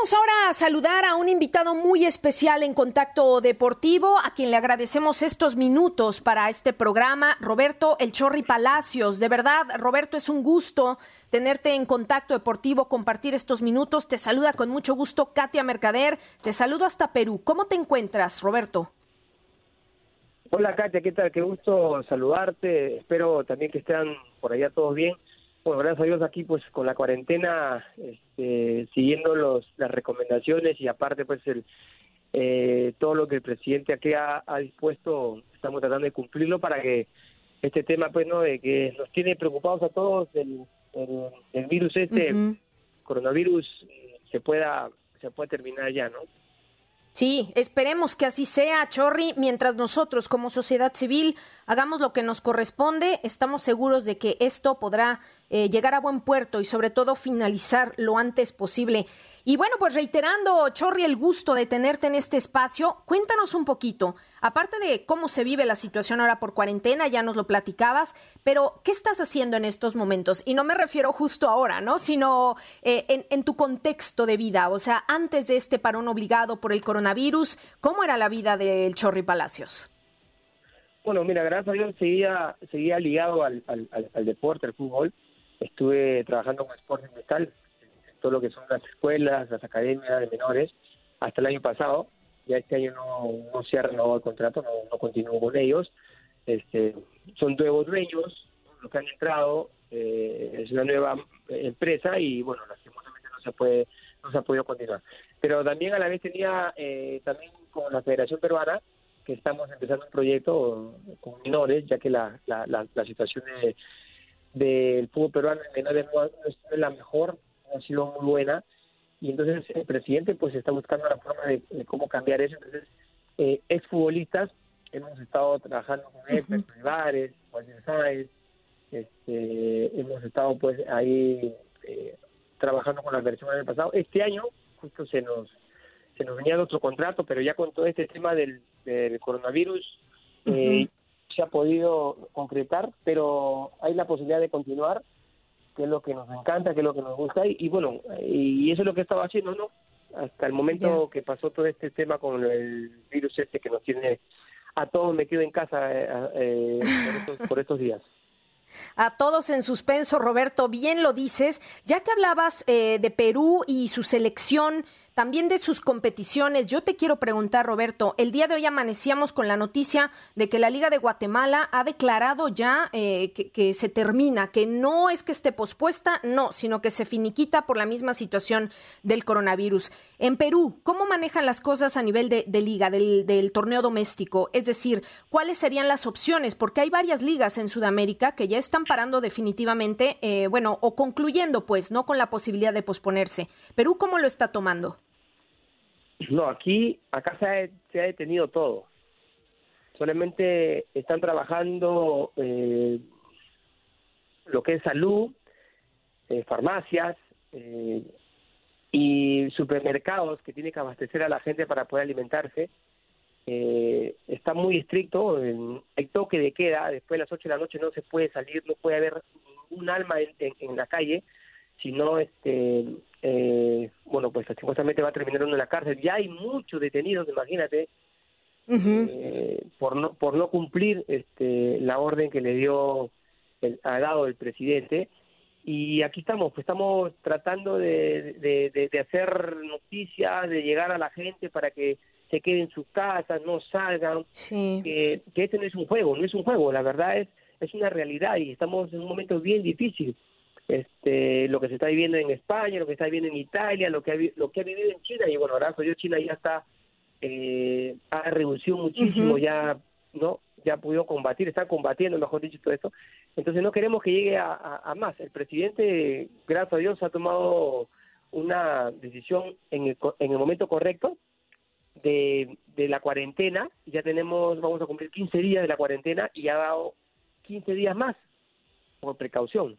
Vamos ahora a saludar a un invitado muy especial en Contacto Deportivo, a quien le agradecemos estos minutos para este programa, Roberto El Chorri Palacios. De verdad, Roberto, es un gusto tenerte en Contacto Deportivo, compartir estos minutos. Te saluda con mucho gusto Katia Mercader. Te saludo hasta Perú. ¿Cómo te encuentras, Roberto? Hola Katia, ¿qué tal? Qué gusto saludarte. Espero también que estén por allá todos bien. Bueno, gracias a Dios aquí pues con la cuarentena, este, siguiendo los, las recomendaciones y aparte pues el, eh, todo lo que el presidente aquí ha, ha, dispuesto, estamos tratando de cumplirlo para que este tema pues no de que nos tiene preocupados a todos el, el, el virus este, uh -huh. coronavirus, se pueda, se pueda terminar ya, ¿no? Sí, esperemos que así sea, Chorri. Mientras nosotros como sociedad civil hagamos lo que nos corresponde, estamos seguros de que esto podrá eh, llegar a buen puerto y sobre todo finalizar lo antes posible. Y bueno, pues reiterando, Chorri, el gusto de tenerte en este espacio, cuéntanos un poquito, aparte de cómo se vive la situación ahora por cuarentena, ya nos lo platicabas, pero ¿qué estás haciendo en estos momentos? Y no me refiero justo ahora, ¿no? Sino eh, en, tu contexto de vida, o sea, antes de este parón obligado por el coronavirus, ¿cómo era la vida del Chorri Palacios? Bueno, mira, gracias a Dios seguía, seguía ligado al deporte, al fútbol. Estuve trabajando con Sporting Cristal, todo lo que son las escuelas, las academias de menores, hasta el año pasado. Ya este año no, se ha renovado el contrato, no, no con ellos. Este, son nuevos dueños los que han entrado, eh, es una nueva empresa y bueno, lastimosamente no se puede no se ha podido continuar. Pero también a la vez tenía eh, también con la Federación Peruana que estamos empezando un proyecto con menores, ya que la, la, la, la situación de del fútbol peruano en menores no, no es la mejor, no ha sido muy buena, y entonces el presidente pues está buscando la forma de, de cómo cambiar eso. Entonces, eh, exfutbolistas, hemos estado trabajando con él, uh -huh. Sáenz, este, hemos estado pues ahí eh, trabajando con la versión del pasado. Este año justo se nos se nos venía otro contrato, pero ya con todo este tema del, del coronavirus uh -huh. Se ha podido concretar, pero hay la posibilidad de continuar, que es lo que nos encanta, que es lo que nos gusta, y, y bueno, y eso es lo que estaba haciendo, ¿no? Hasta el momento yeah. que pasó todo este tema con el virus este que nos tiene a todos metido en casa eh, eh, por, estos, por estos días. A todos en suspenso, Roberto, bien lo dices. Ya que hablabas eh, de Perú y su selección, también de sus competiciones. Yo te quiero preguntar, Roberto, el día de hoy amanecíamos con la noticia de que la Liga de Guatemala ha declarado ya eh, que, se termina, que no es que esté pospuesta, no, sino que se finiquita por la misma situación del coronavirus. En Perú, ¿cómo manejan las cosas a nivel de, liga, del, torneo doméstico? Es decir, ¿cuáles serían las opciones? Porque hay varias ligas en Sudamérica que ya están parando definitivamente, eh, bueno, o concluyendo, pues, ¿no? Con la posibilidad de posponerse. Perú, ¿cómo lo está tomando? No, aquí, acá se ha, detenido todo. Solamente están trabajando eh, lo que es salud, eh, farmacias eh, y supermercados que tienen que abastecer a la gente para poder alimentarse. está muy estricto, hay toque de queda, después de las 8 de la noche no se puede salir, no puede haber un alma en la calle si no, este, eh, bueno, pues supuestamente va a terminar uno en la cárcel. Ya hay muchos detenidos, imagínate, eh, por no por no cumplir este, la orden que le dio, el, ha dado el presidente. Y aquí estamos, pues estamos tratando de, de, hacer noticias, de llegar a la gente para que se queden en sus casas, no salgan, que, que este no es un juego, no es un juego, la verdad es, es una realidad y estamos en un momento bien difícil este, lo que se está viviendo en España, lo que está viviendo en Italia, lo que ha, lo que ha vivido en China, y bueno, ahora yo China ya está, eh, ha reducido muchísimo, ya, ¿no? Ya ha podido combatir, está combatiendo, mejor dicho, todo esto. Entonces no queremos que llegue a, más. El presidente, gracias a Dios, ha tomado una decisión en el, en el momento correcto de, de la cuarentena. Ya tenemos, vamos a cumplir 15 días de la cuarentena y ha dado 15 días más por precaución.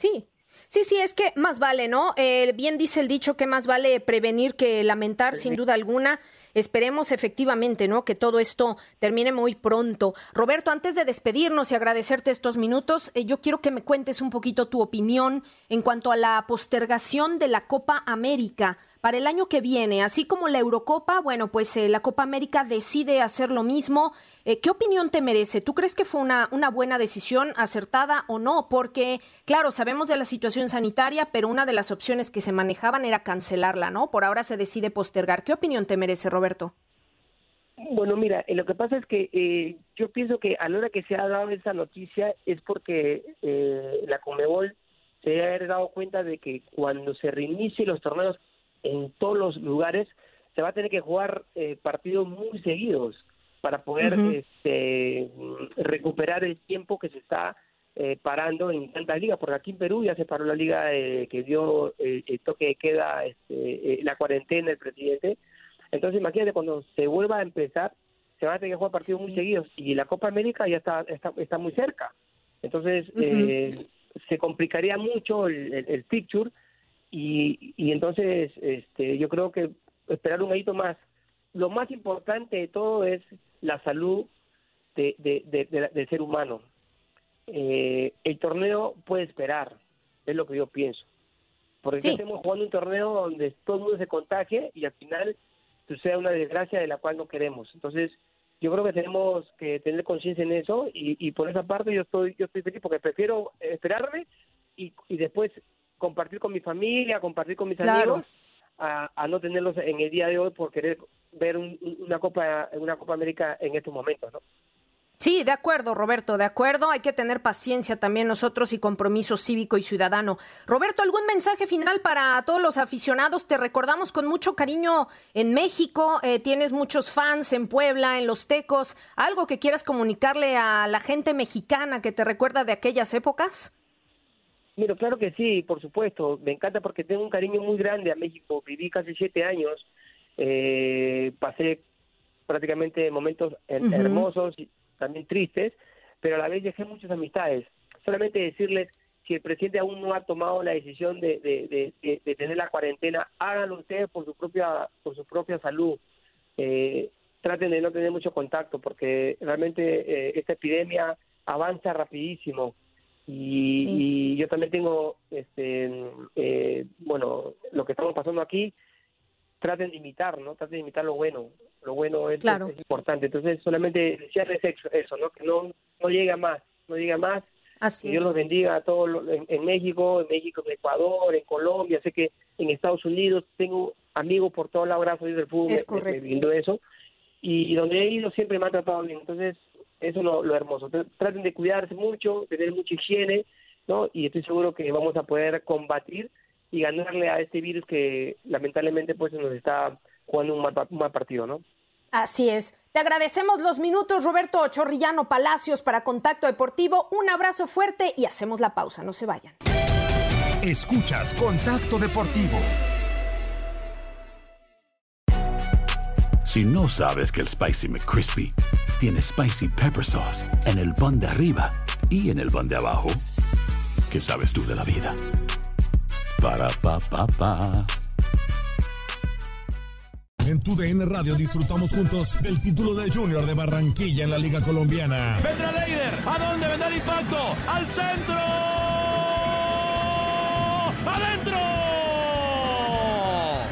Sí, Sí, sí, es que más vale, ¿no? Eh, bien dice el dicho que más vale prevenir que lamentar, sin duda alguna. Esperemos efectivamente, ¿no? Que todo esto termine muy pronto. Roberto, antes de despedirnos y agradecerte estos minutos, eh, yo quiero que me cuentes un poquito tu opinión en cuanto a la postergación de la Copa América para el año que viene, así como la Eurocopa, bueno, pues eh, la Copa América decide hacer lo mismo. Eh, ¿Qué opinión te merece? ¿Tú crees que fue una, una buena decisión, acertada o no? Porque, claro, sabemos de la situación sanitaria, pero una de las opciones que se manejaban era cancelarla, ¿no? Por ahora se decide postergar. ¿Qué opinión te merece, Roberto? Bueno, mira, eh, lo que pasa es que yo pienso que a la hora que se ha dado esa noticia es porque la Comebol se ha dado cuenta de que cuando se reinicie los torneos en todos los lugares, se va a tener que jugar eh, partidos muy seguidos para poder este, recuperar el tiempo que se está eh, parando en tantas ligas, porque aquí en Perú ya se paró la liga eh, que dio el toque de queda, este, la cuarentena, el presidente. Entonces, imagínate, cuando se vuelva a empezar, se van a tener que jugar partidos muy seguidos y la Copa América ya está, está, muy cerca. Entonces, se complicaría mucho el, el picture y, y entonces este, yo creo que esperar un añito más. Lo más importante de todo es la salud de, de, del ser humano. Eh, el torneo puede esperar, es lo que yo pienso. Porque sí. estamos jugando un torneo donde todo el mundo se contagie y al final sucede una desgracia de la cual no queremos. Entonces, yo creo que tenemos que tener conciencia en eso y, y, por esa parte yo estoy yo estoy feliz porque prefiero esperarme y, y después compartir con mi familia, compartir con mis amigos, a, no tenerlos en el día de hoy por querer ver una Copa una Copa América en estos momentos, ¿no? Sí, de acuerdo, Roberto, de acuerdo. Hay que tener paciencia también nosotros y compromiso cívico y ciudadano. Roberto, ¿algún mensaje final para todos los aficionados? Te recordamos con mucho cariño en México, eh, tienes muchos fans en Puebla, en Los Tecos. ¿Algo que quieras comunicarle a la gente mexicana que te recuerda de aquellas épocas? Mira, claro que sí, por supuesto. Me encanta porque tengo un cariño muy grande a México. Viví casi siete años. Eh, pasé prácticamente momentos hermosos también tristes, pero a la vez dejé muchas amistades. Solamente decirles, si el presidente aún no ha tomado la decisión de, de, tener la cuarentena, háganlo ustedes por su propia, por su propia salud. Eh, traten de no tener mucho contacto porque realmente eh, esta epidemia avanza rapidísimo y, yo también tengo, este, eh, bueno, lo que estamos pasando aquí, traten de imitar, ¿no? Traten de imitar lo bueno. Lo bueno es, es, importante. Entonces, solamente decirles eso, ¿no? Que no, no llega más, no llega más. Así que Dios los bendiga a todos en, México, en México, en Ecuador, en Colombia. Sé que en Estados Unidos tengo amigos por todos lados, gracias del fútbol, Es me- me, correcto. brindó eso. Y, donde he ido siempre me ha tratado bien. Entonces, eso es lo, lo hermoso. Tr- Traten de cuidarse mucho, tener mucha higiene, ¿no? Y estoy seguro que vamos a poder combatir y ganarle a este virus que lamentablemente pues nos está jugando un mal, pa- un mal partido, ¿no? Así es. Te agradecemos los minutos, Roberto Chorrillano Palacios, para Contacto Deportivo. Un abrazo fuerte y hacemos la pausa. No se vayan. Escuchas Contacto Deportivo. Si no sabes que el Spicy McCrispy tiene Spicy Pepper Sauce en el pan de arriba y en el pan de abajo, ¿qué sabes tú de la vida? Para, pa, pa, pa. En tu DN Radio disfrutamos juntos del título de Junior de Barranquilla en la Liga Colombiana. Vendrá Leider. ¿A dónde vendrá el impacto? ¡Al centro! ¡Adentro!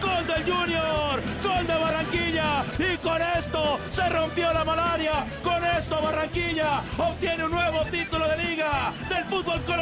¡Gol del Junior! ¡Gol de Barranquilla! Y con esto se rompió la malaria. Con esto Barranquilla obtiene un nuevo título de liga del fútbol colombiano.